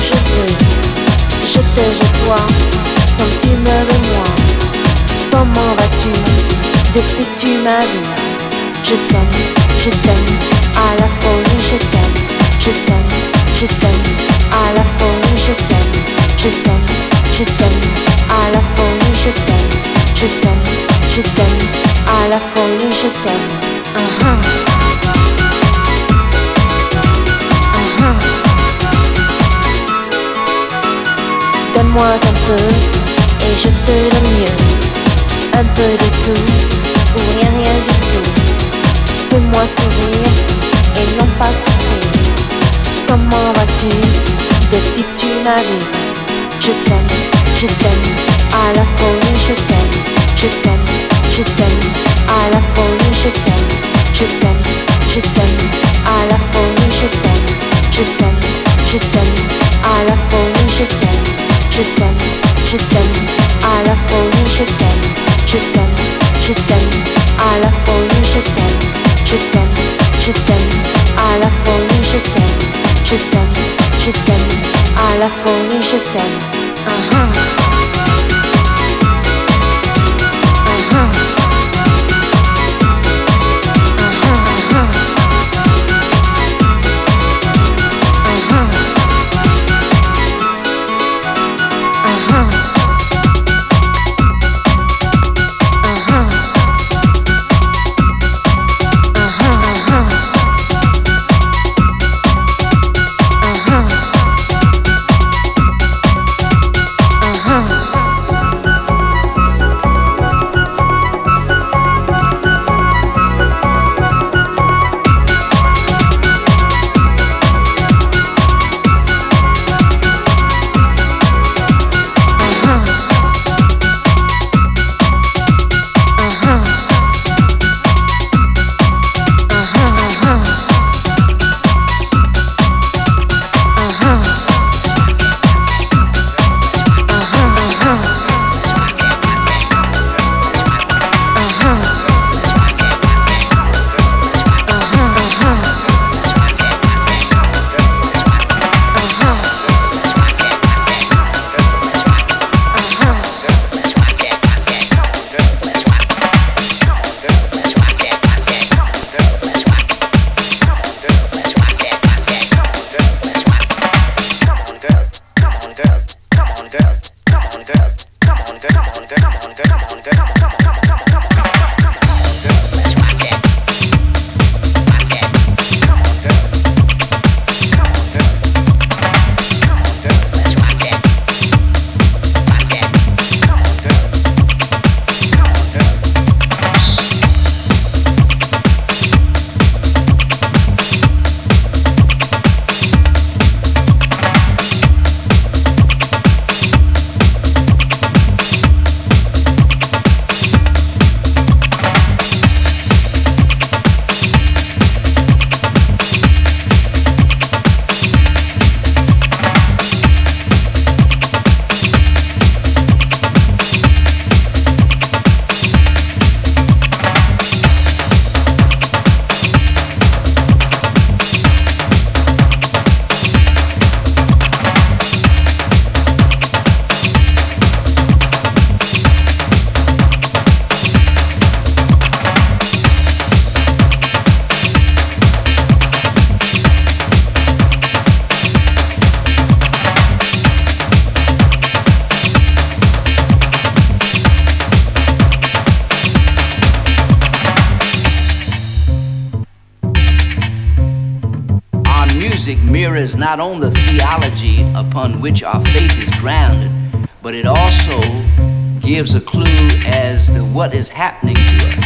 je veux Je je toi comme tu me veux moi. Comment vas-tu depuis que tu m'as vu Je t'aime, je t'aime, à la folie je t'aime, je t'aime, je t'aime, à la folie je t'aime, je t'aime, je t'aime, à la folie je t'aime, je t'aime, je t'aime, à la folie je t'aime. Uh-huh. Donne-moi un peu et je te donne mieux. Un peu de tout ou rien, rien du tout. Fais-moi sourire et non pas souffrir. Comment vas-tu depuis que tu vu Je t'aime, je t'aime, à la folie je t'aime. Je t'aime, je t'aime, à la folie je t'aime. Je t'aime, je t'aime, à la folie je t'aime. Je t'aime, je t'aime, à la folie je t'aime je t'aime, je t'aime, à la folie je t'aime, je t'aime, je t'aime, à la folie je t'aime, je t'aime, je t'aime, à la folie je t'aime, je t'aime, je t'aime, à la folie je t'aime. Uh-huh. not on the theology upon which our faith is grounded, but it also gives a clue as to what is happening to us.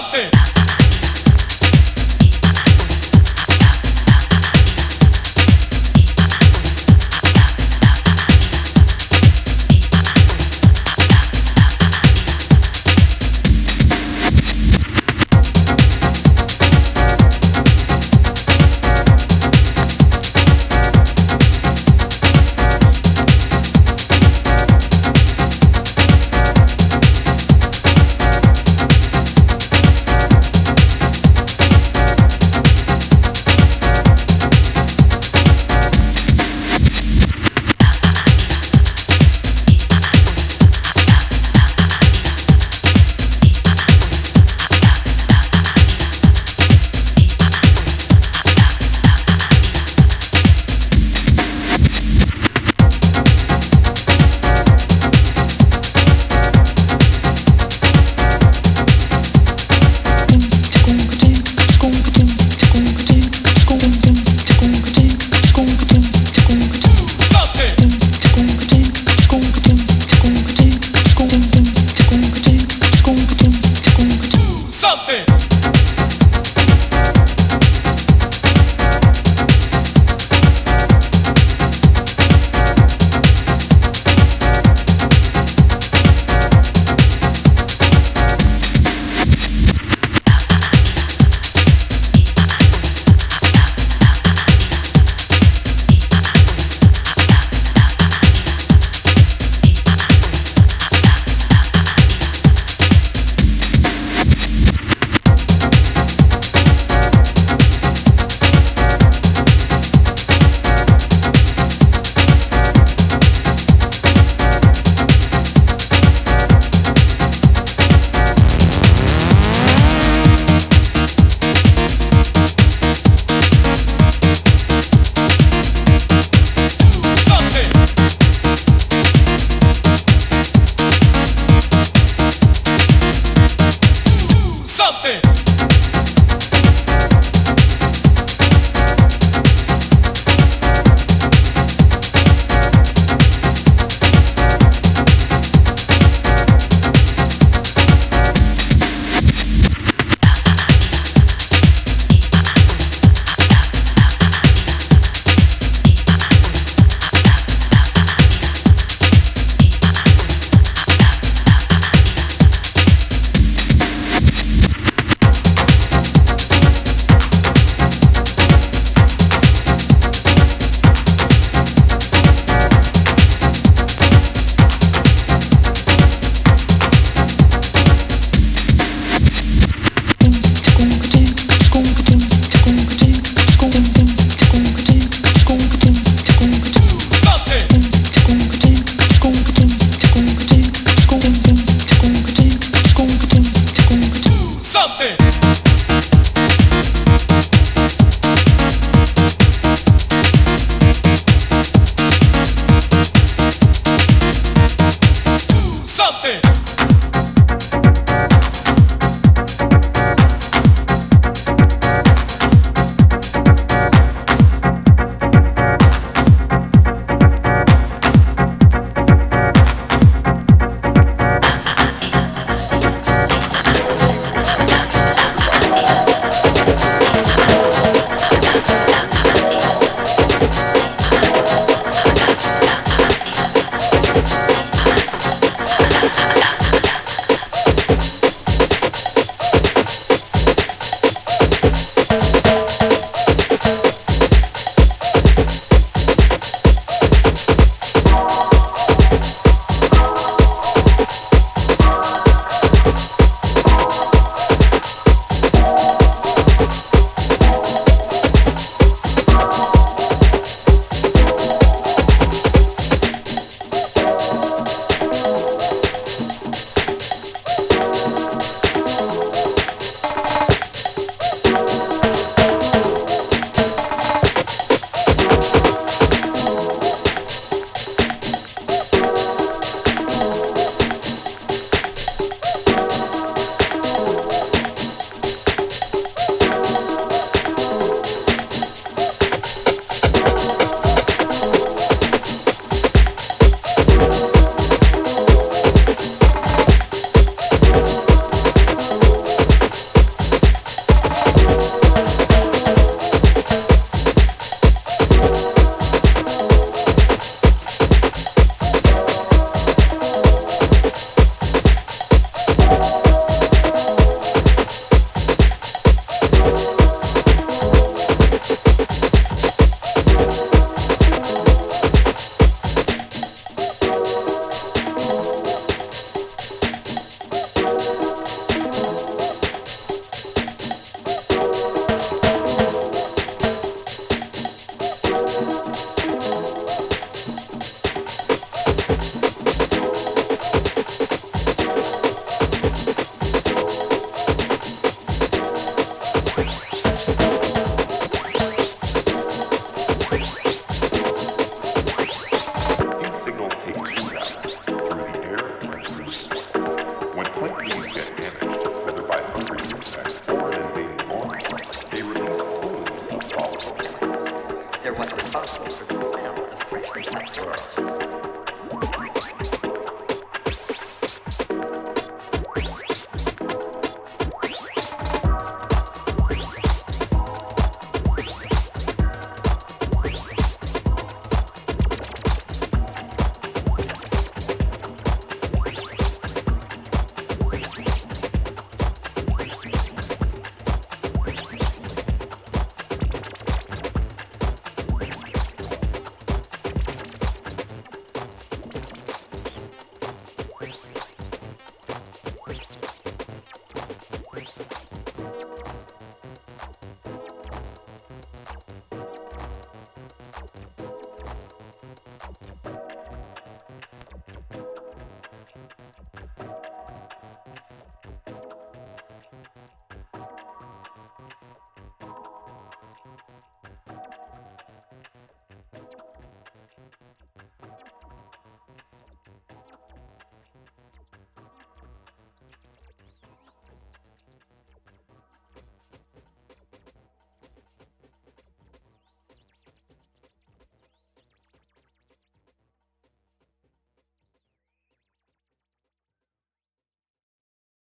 nothing.